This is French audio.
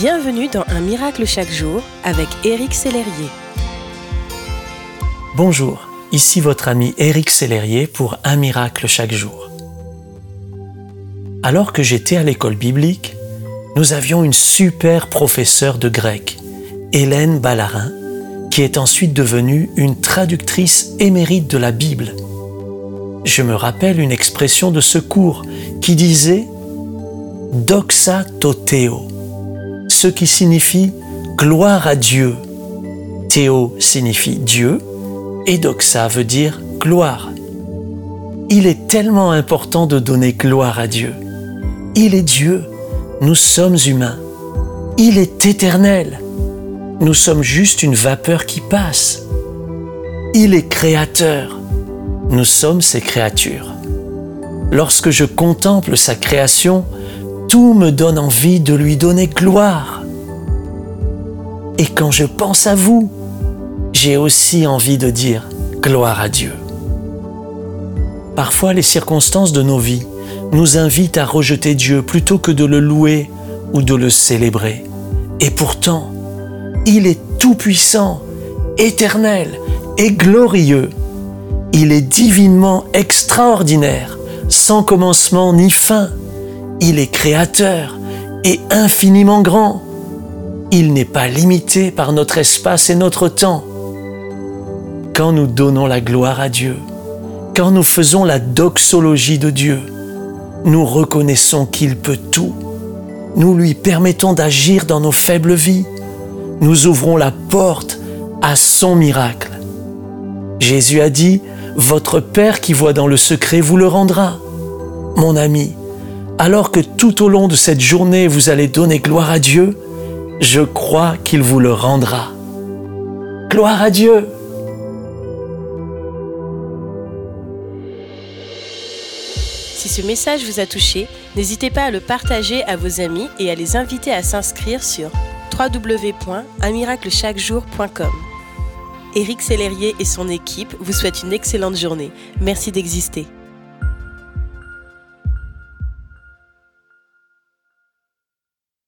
Bienvenue dans Un miracle chaque jour avec Éric Sellerier. Bonjour, ici votre ami Éric Sellerier pour Un miracle chaque jour. Alors que j'étais à l'école biblique, nous avions une super professeure de grec, Hélène Ballarin, qui est ensuite devenue une traductrice émérite de la Bible. Je me rappelle une expression de ce cours qui disait doxa toteo, ce qui signifie gloire à Dieu. Théo signifie Dieu et doxa veut dire gloire. Il est tellement important de donner gloire à Dieu. Il est Dieu, nous sommes humains. Il est éternel. Nous sommes juste une vapeur qui passe. Il est créateur. Nous sommes ses créatures. Lorsque je contemple sa création, tout me donne envie de lui donner gloire. Et quand je pense à vous, j'ai aussi envie de dire gloire à Dieu. Parfois, les circonstances de nos vies nous invitent à rejeter Dieu plutôt que de le louer ou de le célébrer. Et pourtant, il est tout-puissant, éternel et glorieux. Il est divinement extraordinaire, sans commencement ni fin. Il est créateur et infiniment grand. Il n'est pas limité par notre espace et notre temps. Quand nous donnons la gloire à Dieu, quand nous faisons la doxologie de Dieu, nous reconnaissons qu'il peut tout. Nous lui permettons d'agir dans nos faibles vies. Nous ouvrons la porte à son miracle. Jésus a dit, Votre Père qui voit dans le secret vous le rendra. Mon ami, alors que tout au long de cette journée vous allez donner gloire à Dieu, je crois qu'il vous le rendra. Gloire à Dieu. Si ce message vous a touché, n'hésitez pas à le partager à vos amis et à les inviter à s'inscrire sur www.unmiraclechaquejour.com. Éric Sellerier et son équipe vous souhaitent une excellente journée. Merci d'exister.